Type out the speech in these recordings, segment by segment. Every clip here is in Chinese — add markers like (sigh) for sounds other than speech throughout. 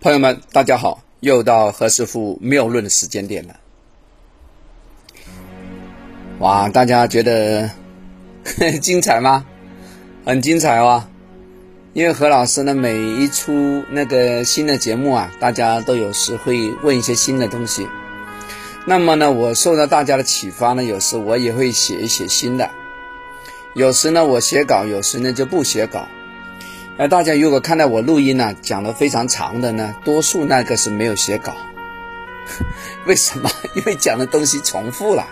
朋友们，大家好，又到何师傅妙论的时间点了。哇，大家觉得 (laughs) 精彩吗？很精彩哦！因为何老师呢，每一出那个新的节目啊，大家都有时会问一些新的东西。那么呢，我受到大家的启发呢，有时我也会写一写新的。有时呢，我写稿，有时呢就不写稿。那大家如果看到我录音呢，讲的非常长的呢，多数那个是没有写稿。(laughs) 为什么？因为讲的东西重复了。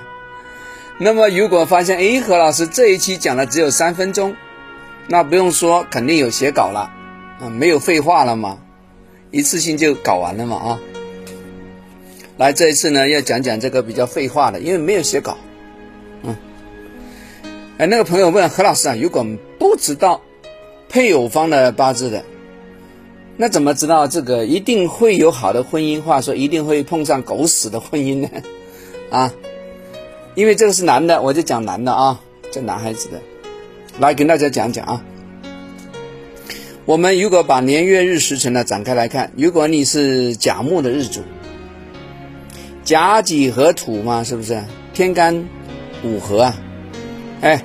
那么如果发现，哎，何老师这一期讲的只有三分钟，那不用说，肯定有写稿了，啊，没有废话了嘛，一次性就搞完了嘛，啊。来，这一次呢，要讲讲这个比较废话的，因为没有写稿。嗯。哎，那个朋友问何老师啊，如果不知道。配偶方的八字的，那怎么知道这个一定会有好的婚姻？话说一定会碰上狗屎的婚姻呢？啊，因为这个是男的，我就讲男的啊，这男孩子的，来跟大家讲讲啊。我们如果把年月日时辰呢展开来看，如果你是甲木的日主，甲己合土嘛，是不是天干五合啊？哎。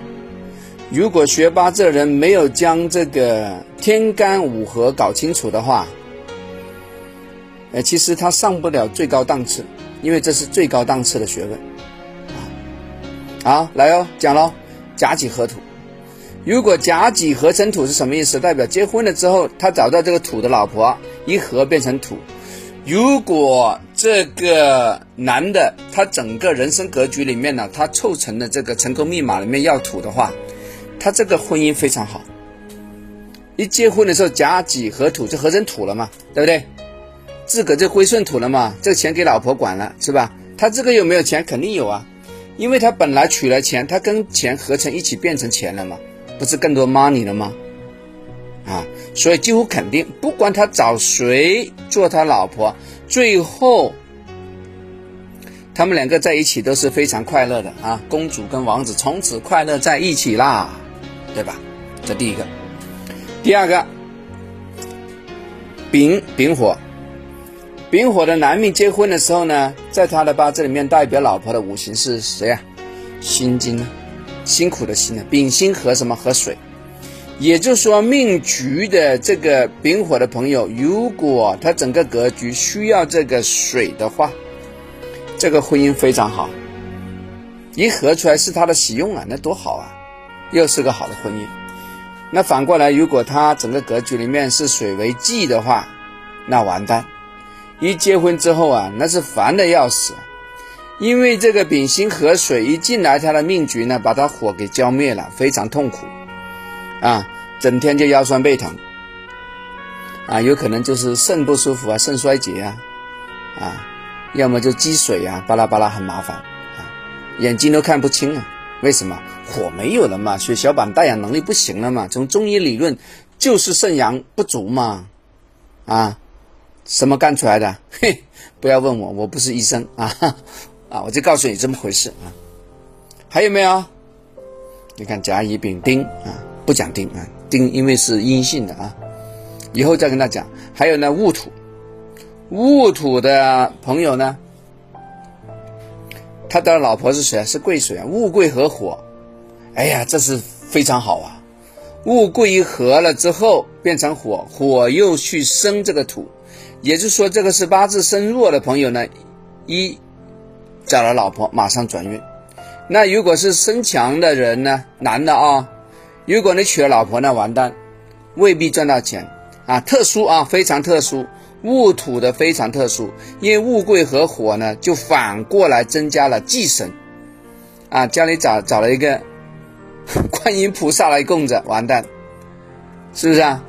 如果学八字的人没有将这个天干五合搞清楚的话，呃，其实他上不了最高档次，因为这是最高档次的学问啊。好，来哦，讲喽，甲己合土。如果甲己合成土是什么意思？代表结婚了之后，他找到这个土的老婆，一合变成土。如果这个男的他整个人生格局里面呢，他凑成的这个成功密码里面要土的话。他这个婚姻非常好，一结婚的时候甲己合土就合成土了嘛，对不对？自个就归顺土了嘛，这个钱给老婆管了是吧？他这个有没有钱？肯定有啊，因为他本来取了钱，他跟钱合成一起变成钱了嘛，不是更多 money 了吗？啊，所以几乎肯定，不管他找谁做他老婆，最后。他们两个在一起都是非常快乐的啊，公主跟王子从此快乐在一起啦。对吧？这第一个，第二个，丙丙火，丙火的男命结婚的时候呢，在他的八字里面代表老婆的五行是谁啊？辛金呢，辛苦的辛啊。丙辛合什么？合水。也就是说，命局的这个丙火的朋友，如果他整个格局需要这个水的话，这个婚姻非常好。一合出来是他的喜用啊，那多好啊！又是个好的婚姻，那反过来，如果他整个格局里面是水为忌的话，那完蛋。一结婚之后啊，那是烦的要死，因为这个丙辛合水一进来，他的命局呢，把他火给浇灭了，非常痛苦。啊，整天就腰酸背疼。啊，有可能就是肾不舒服啊，肾衰竭啊，啊，要么就积水啊，巴拉巴拉很麻烦。啊，眼睛都看不清啊，为什么？火没有了嘛，血小板带氧能力不行了嘛。从中医理论，就是肾阳不足嘛。啊，什么干出来的？嘿，不要问我，我不是医生啊。啊，我就告诉你这么回事啊。还有没有？你看甲乙丙丁啊，不讲丁啊，丁因为是阴性的啊。以后再跟他讲。还有呢，戊土，戊土的朋友呢，他的老婆是谁啊？是贵水啊，物贵合火。哎呀，这是非常好啊！物贵一合了之后变成火，火又去生这个土，也就是说，这个是八字生弱的朋友呢，一找了老婆马上转运。那如果是身强的人呢，男的啊，如果你娶了老婆呢，完蛋，未必赚到钱啊。特殊啊，非常特殊，戊土的非常特殊，因为戊癸合火呢，就反过来增加了忌神啊，家里找找了一个。(laughs) 观音菩萨来供着，完蛋，是不是啊？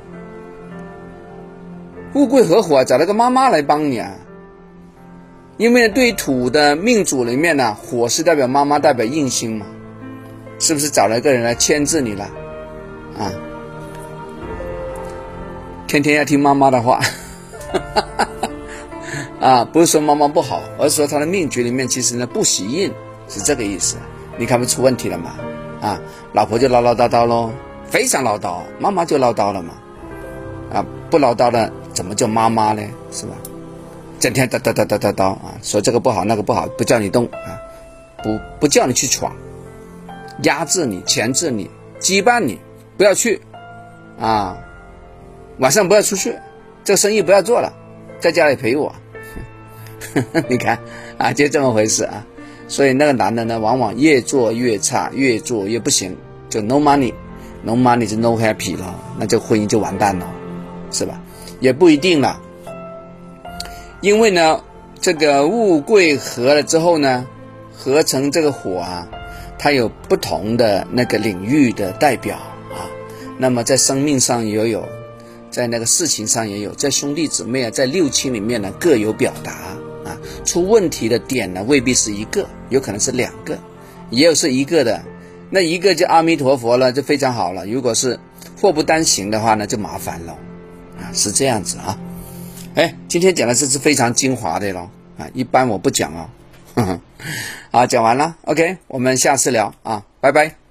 戊贵合火找了个妈妈来帮你啊，因为对土的命主里面呢，火是代表妈妈，代表印星嘛，是不是找了一个人来牵制你了？啊，天天要听妈妈的话，哈 (laughs) 啊，不是说妈妈不好，而是说他的命局里面其实呢不喜印，是这个意思，你看不出问题了吗？啊，老婆就唠唠叨叨喽，非常唠叨，妈妈就唠叨了嘛，啊，不唠叨的怎么叫妈妈呢？是吧？整天叨叨叨叨叨叨啊，说这个不好那个不好，不叫你动啊，不不叫你去闯，压制你、钳制你、羁绊你，不要去啊，晚上不要出去，这个生意不要做了，在家里陪我。(laughs) 你看啊，就这么回事啊。所以那个男的呢，往往越做越差，越做越不行，就 no money，no money 就 no happy 了，那这婚姻就完蛋了，是吧？也不一定了，因为呢，这个物贵合了之后呢，合成这个火啊，它有不同的那个领域的代表啊，那么在生命上也有，在那个事情上也有，在兄弟姊妹啊，在六亲里面呢各有表达。啊，出问题的点呢未必是一个，有可能是两个，也有是一个的，那一个就阿弥陀佛了，就非常好了。如果是祸不单行的话呢，就麻烦了，啊，是这样子啊。哎，今天讲的这是非常精华的咯，啊，一般我不讲哦。(laughs) 好，讲完了，OK，我们下次聊啊，拜拜。